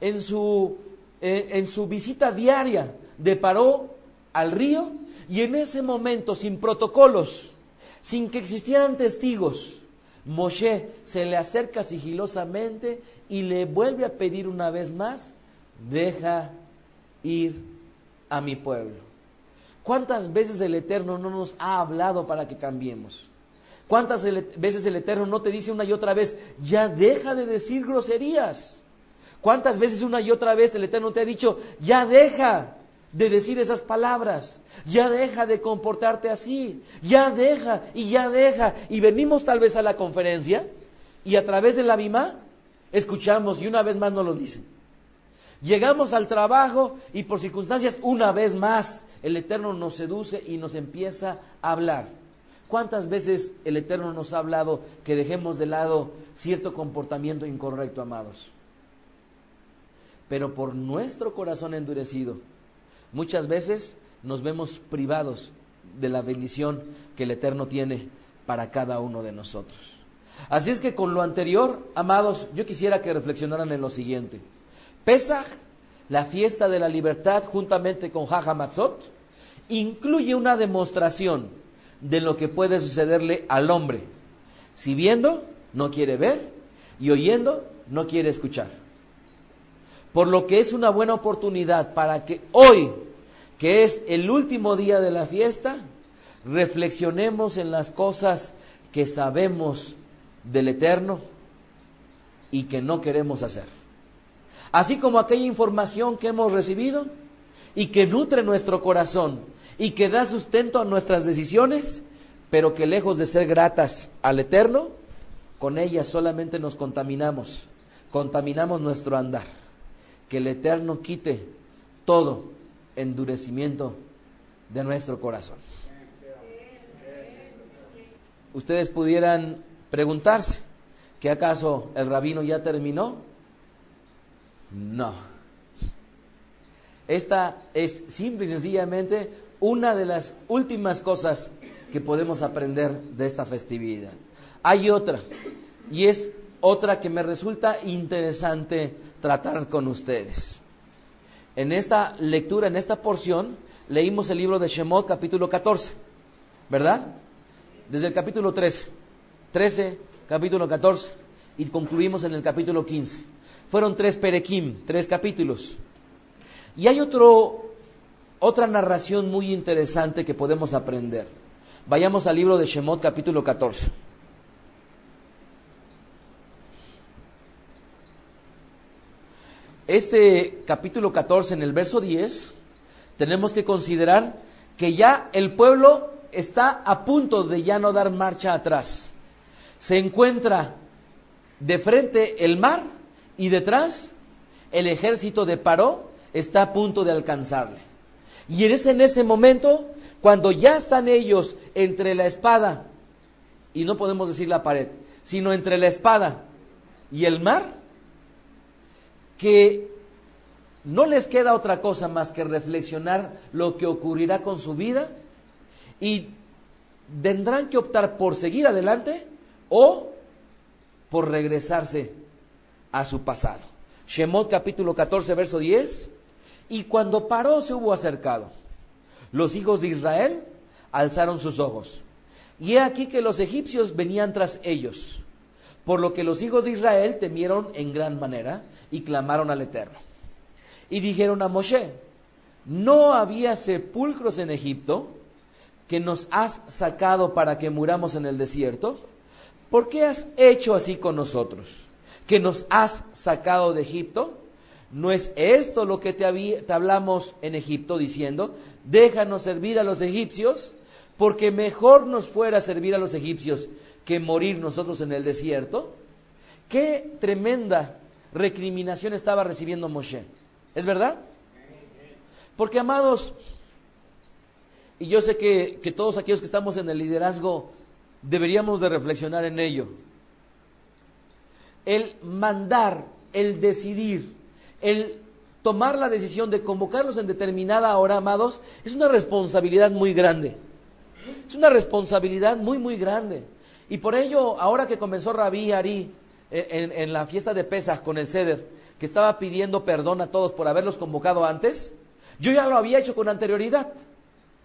en su, eh, en su visita diaria de Paró al río y en ese momento, sin protocolos, sin que existieran testigos, Moshe se le acerca sigilosamente y le vuelve a pedir una vez más, deja ir a mi pueblo. ¿Cuántas veces el Eterno no nos ha hablado para que cambiemos? ¿Cuántas veces el Eterno no te dice una y otra vez, ya deja de decir groserías? ¿Cuántas veces una y otra vez el Eterno te ha dicho, ya deja de decir esas palabras, ya deja de comportarte así, ya deja y ya deja? Y venimos tal vez a la conferencia y a través de la Bima escuchamos y una vez más nos lo dicen. Llegamos al trabajo y por circunstancias una vez más el Eterno nos seduce y nos empieza a hablar. ¿Cuántas veces el Eterno nos ha hablado que dejemos de lado cierto comportamiento incorrecto, amados? Pero por nuestro corazón endurecido, muchas veces nos vemos privados de la bendición que el Eterno tiene para cada uno de nosotros. Así es que con lo anterior, amados, yo quisiera que reflexionaran en lo siguiente. Pesach, la fiesta de la libertad, juntamente con Matzot, incluye una demostración de lo que puede sucederle al hombre. Si viendo, no quiere ver y oyendo, no quiere escuchar. Por lo que es una buena oportunidad para que hoy, que es el último día de la fiesta, reflexionemos en las cosas que sabemos del Eterno y que no queremos hacer. Así como aquella información que hemos recibido y que nutre nuestro corazón y que da sustento a nuestras decisiones, pero que lejos de ser gratas al Eterno, con ellas solamente nos contaminamos, contaminamos nuestro andar. Que el Eterno quite todo endurecimiento de nuestro corazón. Ustedes pudieran preguntarse, ¿que acaso el rabino ya terminó? No. Esta es simple y sencillamente una de las últimas cosas que podemos aprender de esta festividad. Hay otra, y es otra que me resulta interesante tratar con ustedes. En esta lectura, en esta porción, leímos el libro de Shemot capítulo 14, ¿verdad? Desde el capítulo 13, 13, capítulo 14, y concluimos en el capítulo 15. Fueron tres perequim, tres capítulos. Y hay otro otra narración muy interesante que podemos aprender. Vayamos al libro de Shemot capítulo 14. Este capítulo 14 en el verso 10 tenemos que considerar que ya el pueblo está a punto de ya no dar marcha atrás. Se encuentra de frente el mar y detrás el ejército de Paró está a punto de alcanzarle. Y es en ese momento cuando ya están ellos entre la espada, y no podemos decir la pared, sino entre la espada y el mar, que no les queda otra cosa más que reflexionar lo que ocurrirá con su vida y tendrán que optar por seguir adelante o por regresarse a su pasado. Shemot capítulo 14, verso 10. Y cuando paró se hubo acercado, los hijos de Israel alzaron sus ojos. Y he aquí que los egipcios venían tras ellos, por lo que los hijos de Israel temieron en gran manera y clamaron al Eterno. Y dijeron a Moshe, ¿no había sepulcros en Egipto que nos has sacado para que muramos en el desierto? ¿Por qué has hecho así con nosotros? ¿Que nos has sacado de Egipto? ¿No es esto lo que te, hablamos en Egipto diciendo, déjanos servir a los egipcios? Porque mejor nos fuera servir a los egipcios que morir nosotros en el desierto. Qué tremenda recriminación estaba recibiendo Moshe. ¿Es verdad? Porque, amados, y yo sé que, todos aquellos que estamos en el liderazgo deberíamos de reflexionar en ello. El mandar, el decidir, el tomar la decisión de convocarlos en determinada hora, amados, es una responsabilidad muy grande. Es una responsabilidad muy, muy grande. Y por ello, ahora que comenzó Rabí Ari eh, en, en, la fiesta de Pesas con el Ceder, que estaba pidiendo perdón a todos por haberlos convocado antes, yo ya lo había hecho con anterioridad,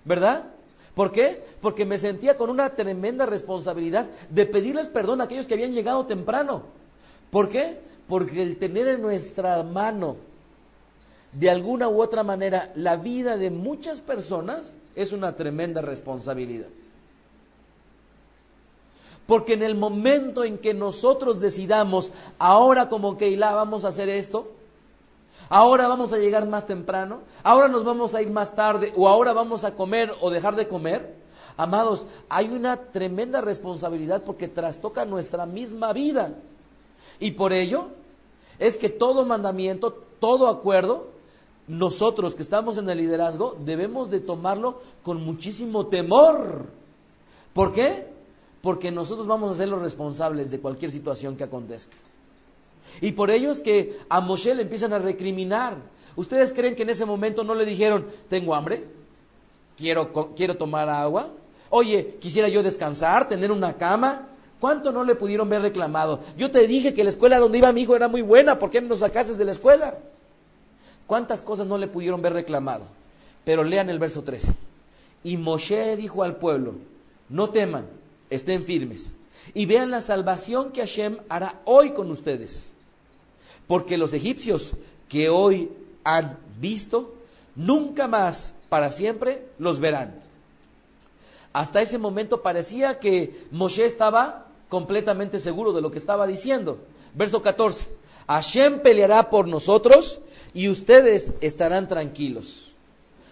¿verdad? ¿Por qué? Porque me sentía con una tremenda responsabilidad de pedirles perdón a aquellos que habían llegado temprano. ¿Por qué? Porque el tener en nuestra mano, de alguna u otra manera, la vida de muchas personas es una tremenda responsabilidad. Porque en el momento en que nosotros decidamos, ahora como Keilah vamos a hacer esto, ahora vamos a llegar más temprano, ahora nos vamos a ir más tarde, o ahora vamos a comer o dejar de comer, amados, hay una tremenda responsabilidad porque trastoca nuestra misma vida. Y por ello es que todo mandamiento, todo acuerdo, nosotros que estamos en el liderazgo debemos de tomarlo con muchísimo temor. ¿Por qué? Porque nosotros vamos a ser los responsables de cualquier situación que acontezca. Y por ello es que a Moshe le empiezan a recriminar. ¿Ustedes creen que en ese momento no le dijeron, tengo hambre? ¿Quiero, quiero tomar agua? Oye, quisiera yo descansar, tener una cama. ¿Cuánto no le pudieron ver reclamado? Yo te dije que la escuela donde iba mi hijo era muy buena, ¿por qué no nos sacases de la escuela? ¿Cuántas cosas no le pudieron ver reclamado? Pero lean el verso 13. Y Moshe dijo al pueblo, no teman, estén firmes y vean la salvación que Hashem hará hoy con ustedes. Porque los egipcios que hoy han visto, nunca más para siempre los verán. Hasta ese momento parecía que Moshe estaba completamente seguro de lo que estaba diciendo. Verso 14. Hashem peleará por nosotros y ustedes estarán tranquilos.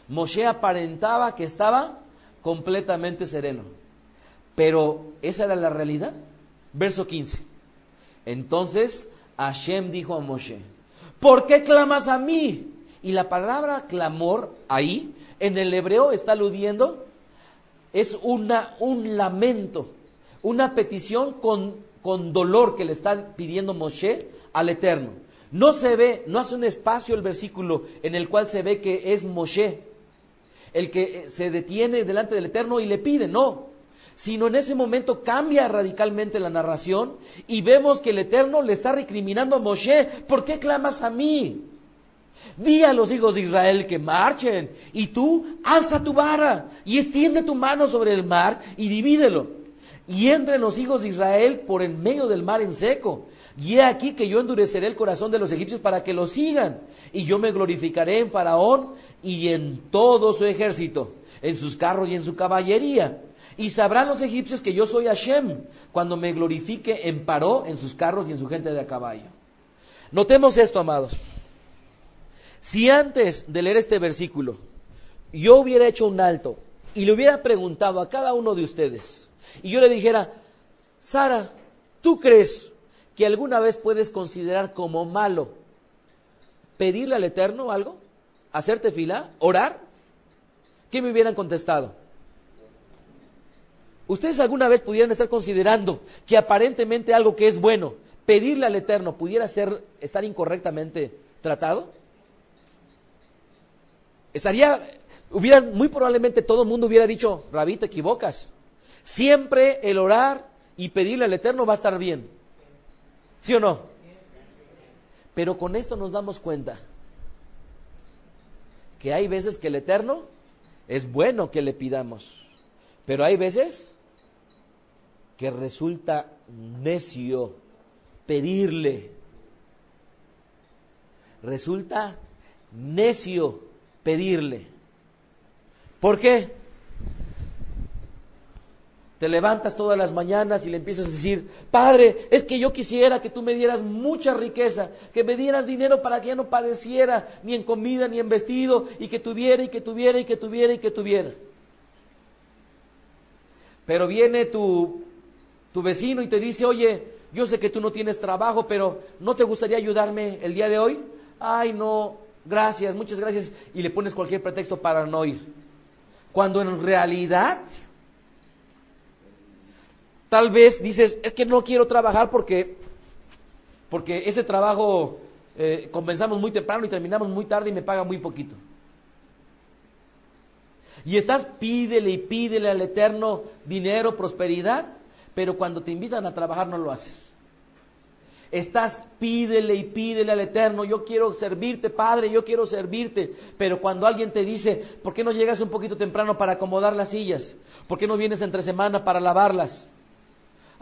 Moshe aparentaba que estaba completamente sereno. Pero esa era la realidad. Verso 15. Entonces Hashem dijo a Moshe, ¿por qué clamas a mí? Y la palabra clamor ahí, en el hebreo está aludiendo, es una, un lamento, una petición con, con dolor que le está pidiendo Moshe al Eterno. No se ve, no hace un espacio el versículo en el cual se ve que es Moshe el que se detiene delante del Eterno y le pide, no sino en ese momento cambia radicalmente la narración y vemos que el Eterno le está recriminando a Moshe, ¿por qué clamas a mí? Di a los hijos de Israel que marchen y tú alza tu vara y extiende tu mano sobre el mar y divídelo. y entren los hijos de Israel por en medio del mar en seco. Y he aquí que yo endureceré el corazón de los egipcios para que lo sigan. Y yo me glorificaré en Faraón y en todo su ejército, en sus carros y en su caballería. Y sabrán los egipcios que yo soy Hashem, cuando me glorifique en Paró, en sus carros y en su gente de a caballo. Notemos esto, amados. Si antes de leer este versículo yo hubiera hecho un alto y le hubiera preguntado a cada uno de ustedes, y yo le dijera, Sara, ¿tú crees que alguna vez puedes considerar como malo pedirle al Eterno algo? ¿Hacerte fila? ¿Orar? ¿Qué me hubieran contestado? ¿Ustedes alguna vez pudieran estar considerando que aparentemente algo que es bueno, pedirle al Eterno, pudiera ser estar incorrectamente tratado? Estaría, hubieran, muy probablemente todo el mundo hubiera dicho, Rabí, te equivocas. Siempre el orar y pedirle al Eterno va a estar bien. ¿Sí o no? Pero con esto nos damos cuenta que hay veces que el Eterno es bueno que le pidamos, pero hay veces que resulta necio pedirle. Resulta necio pedirle. ¿Por qué? Te levantas todas las mañanas y le empiezas a decir, Padre, es que yo quisiera que tú me dieras mucha riqueza, que me dieras dinero para que ya no padeciera ni en comida ni en vestido, y que tuviera y que tuviera y que tuviera y que tuviera. Pero viene tu, tu vecino y te dice, oye, yo sé que tú no tienes trabajo, pero ¿no te gustaría ayudarme el día de hoy? Ay, no, gracias, muchas gracias. Y le pones cualquier pretexto para no ir. Cuando en realidad Tal vez dices, es que no quiero trabajar porque, porque ese trabajo eh, comenzamos muy temprano y terminamos muy tarde y me paga muy poquito. Y estás pídele y pídele al Eterno dinero, prosperidad, pero cuando te invitan a trabajar no lo haces. Estás pídele y pídele al Eterno, yo quiero servirte, Padre, yo quiero servirte. Pero cuando alguien te dice, ¿por qué no llegas un poquito temprano para acomodar las sillas? ¿Por qué no vienes entre semana para lavarlas?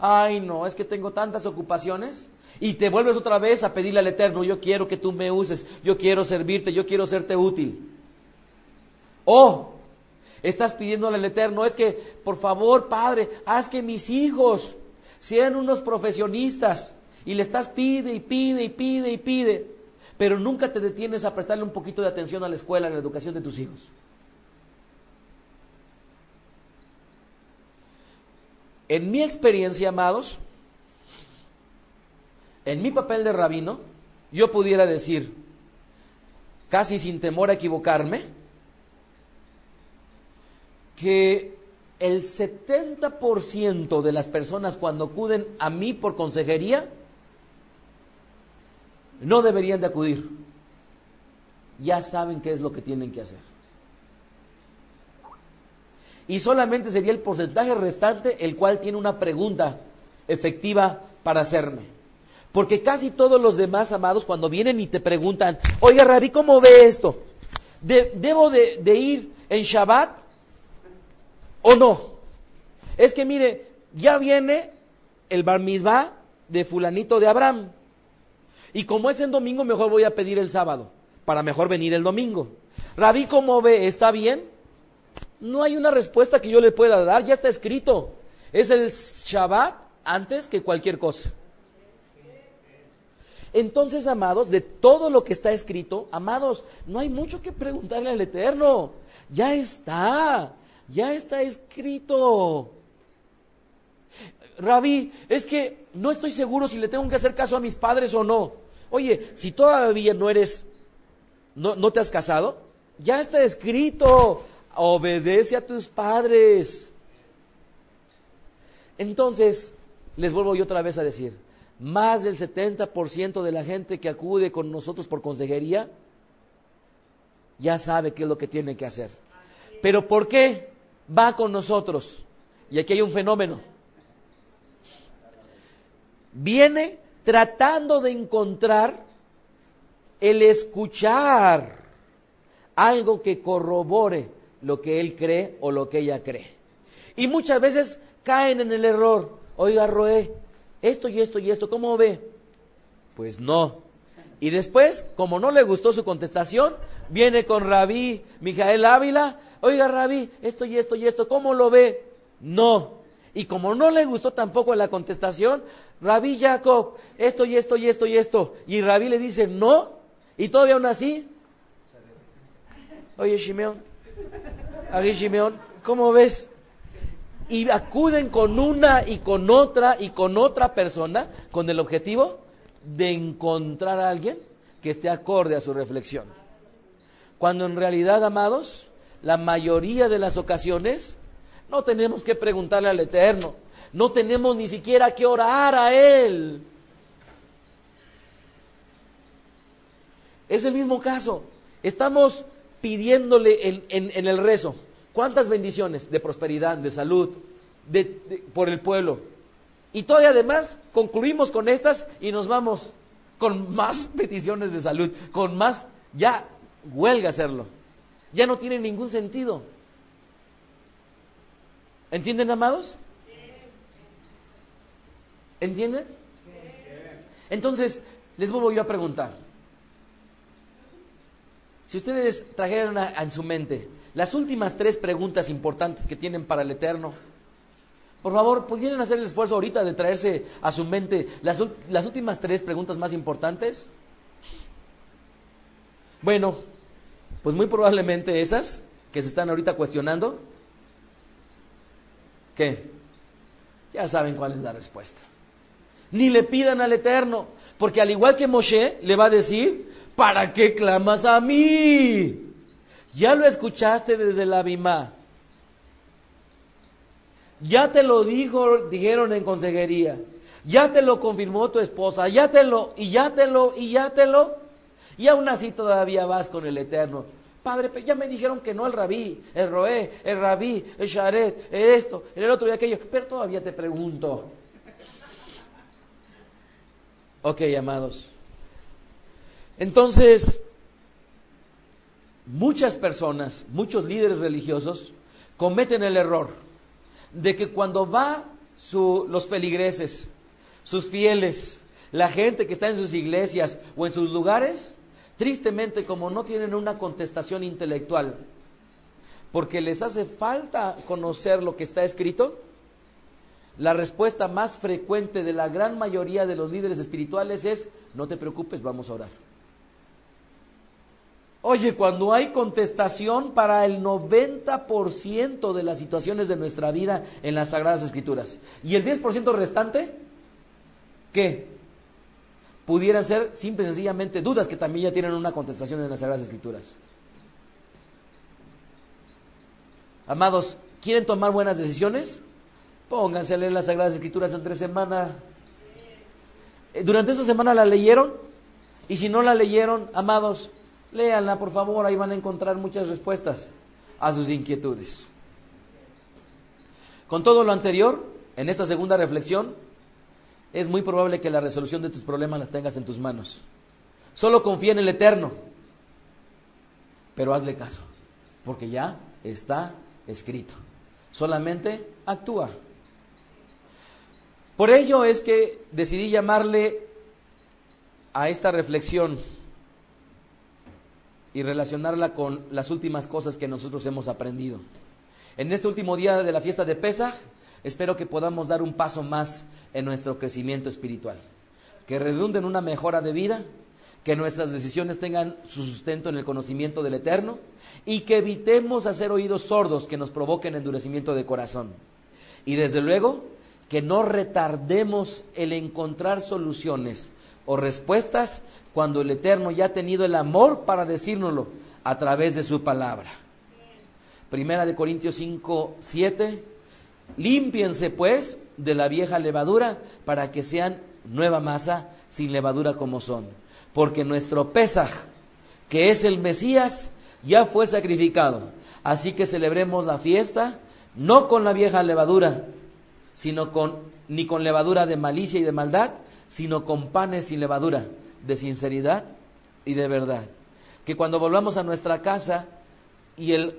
ay no, es que tengo tantas ocupaciones. Y te vuelves otra vez a pedirle al Eterno, yo quiero que tú me uses, yo quiero servirte, yo quiero serte útil. O estás pidiéndole al Eterno, es que, por favor, Padre, haz que mis hijos sean unos profesionistas. Y le estás pide y pide y pide y pide. Pero nunca te detienes a prestarle un poquito de atención a la escuela, a la educación de tus hijos. En mi experiencia, amados, en mi papel de rabino, yo pudiera decir, casi sin temor a equivocarme, que el 70% de las personas cuando acuden a mí por consejería no deberían de acudir. Ya saben qué es lo que tienen que hacer y solamente sería el porcentaje restante el cual tiene una pregunta efectiva para hacerme. Porque casi todos los demás amados cuando vienen y te preguntan, oiga Rabí, ¿cómo ve esto? ¿Debo de, ir en Shabbat o no? Es que mire, ya viene el bar mitzvah de fulanito de Abraham. Y como es en domingo, mejor voy a pedir el sábado, para mejor venir el domingo. Rabí, ¿cómo ve? ¿Está bien? No hay una respuesta que yo le pueda dar, ya está escrito. Es el Shabbat antes que cualquier cosa. Entonces, amados, de todo lo que está escrito, amados, no hay mucho que preguntarle al Eterno. Ya está, ya está escrito. Rabí, es que no estoy seguro si le tengo que hacer caso a mis padres o no. Oye, si todavía no eres, no, no te has casado, ya está escrito obedece a tus padres. Entonces, les vuelvo yo otra vez a decir, más del 70% de la gente que acude con nosotros por consejería ya sabe qué es lo que tiene que hacer. Pero ¿por qué va con nosotros? Y aquí hay un fenómeno. Viene tratando de encontrar el escuchar algo que corrobore lo que él cree o lo que ella cree. Y muchas veces caen en el error. Oiga, Roé, esto y esto y esto, ¿cómo ve? Pues no. Y después, como no le gustó su contestación, viene con Rabí Mijael Ávila. Oiga, Rabí, esto y esto y esto, ¿cómo lo ve? No. Y como no le gustó tampoco la contestación, Rabí Jacob, esto y esto y esto y esto. Y Rabí le dice no. Y todavía aún así. Oye, Shimeón, aquí Shimeón, ¿cómo ves? Y acuden con una y con otra y con otra persona con el objetivo de encontrar a alguien que esté acorde a su reflexión. Cuando en realidad, amados, la mayoría de las ocasiones no tenemos que preguntarle al Eterno, no tenemos ni siquiera que orar a Él. Es el mismo caso. Estamos pidiéndole en, el rezo. ¿Cuántas bendiciones de prosperidad, de salud, por el pueblo? Y todavía además concluimos con estas y nos vamos con más peticiones de salud, con más, ya huelga hacerlo. Ya no tiene ningún sentido. ¿Entienden, amados? ¿Entienden? Entonces, les vuelvo yo a preguntar. Si ustedes trajeran en su mente las últimas tres preguntas importantes que tienen para el Eterno, por favor, ¿pudieran hacer el esfuerzo ahorita de traerse a su mente las últimas tres preguntas más importantes? Bueno, pues muy probablemente esas que se están ahorita cuestionando, ¿qué? Ya saben cuál es la respuesta. Ni le pidan al Eterno, porque al igual que Moshe le va a decir, ¿para qué clamas a mí? Ya lo escuchaste desde la Bimá. Ya te lo dijo, dijeron en consejería. Ya te lo confirmó tu esposa. Ya te lo, y ya te lo, y ya te lo. Y aún así todavía vas con el Eterno. Padre, ya me dijeron que no el rabí, el roé, el rabí, el sharet, el esto, el otro y aquello. Pero todavía te pregunto. Ok, amados. Entonces, muchas personas, muchos líderes religiosos cometen el error de que cuando va los feligreses, sus fieles, la gente que está en sus iglesias o en sus lugares, tristemente como no tienen una contestación intelectual, porque les hace falta conocer lo que está escrito, la respuesta más frecuente de la gran mayoría de los líderes espirituales es, no te preocupes, vamos a orar. Oye, cuando hay contestación para el 90% de las situaciones de nuestra vida en las Sagradas Escrituras, y el 10% restante, ¿qué? Pudieran ser simple y sencillamente dudas que también ya tienen una contestación en las Sagradas Escrituras. Amados, ¿quieren tomar buenas decisiones? Pónganse a leer las Sagradas Escrituras en tres semanas. Eh, Durante esta semana la leyeron, y si no la leyeron, amados, Léanla, por favor, ahí van a encontrar muchas respuestas a sus inquietudes. Con todo lo anterior, en esta segunda reflexión, es muy probable que la resolución de tus problemas las tengas en tus manos. Solo confía en el Eterno, pero hazle caso, porque ya está escrito. Solamente actúa. Por ello es que decidí llamarle a esta reflexión y relacionarla con las últimas cosas que nosotros hemos aprendido. En este último día de la fiesta de Pesaj, espero que podamos dar un paso más en nuestro crecimiento espiritual, que redunde en una mejora de vida, que nuestras decisiones tengan su sustento en el conocimiento del Eterno y que evitemos hacer oídos sordos que nos provoquen endurecimiento de corazón. Y desde luego, que no retardemos el encontrar soluciones o respuestas cuando el Eterno ya ha tenido el amor para decírnoslo a través de su palabra. Primera de Corintios 5, 7. Límpiense pues de la vieja levadura para que sean nueva masa sin levadura como son. Porque nuestro Pesaj, que es el Mesías, ya fue sacrificado. Así que celebremos la fiesta no con la vieja levadura, sino con ni con levadura de malicia y de maldad, sino con panes sin levadura, de sinceridad y de verdad. Que cuando volvamos a nuestra casa y el,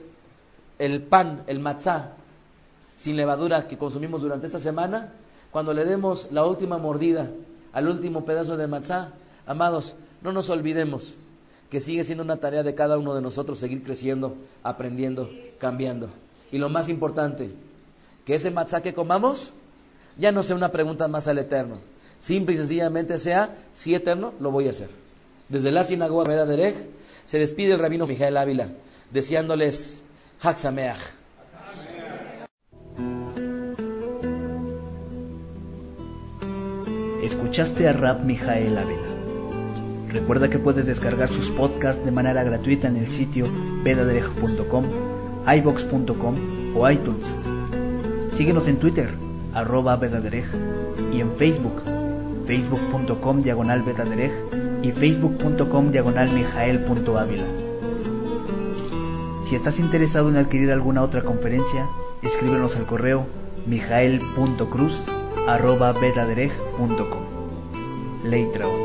el pan, el matzá, sin levadura que consumimos durante esta semana, cuando le demos la última mordida al último pedazo de matzá, amados, no nos olvidemos que sigue siendo una tarea de cada uno de nosotros seguir creciendo, aprendiendo, cambiando. Y lo más importante, que ese matzá que comamos ya no sea una pregunta más al Eterno. Simple y sencillamente sea, si Eterno, lo voy a hacer. Desde la sinagoga Meda Derech se despide el rabino Mijael Ávila, deseándoles Haxameach. Escuchaste a Rab Mijael Ávila. Recuerda que puedes descargar sus podcasts de manera gratuita en el sitio vedaderej.com, ibox.com o iTunes. Síguenos en Twitter, arroba vedaderej, y en Facebook, facebook.com diagonal vedaderej y facebook.com diagonal mijael.ávila. Si estás interesado en adquirir alguna otra conferencia, escríbenos al correo mijael.cruz arroba betadereg.com. Leitraot.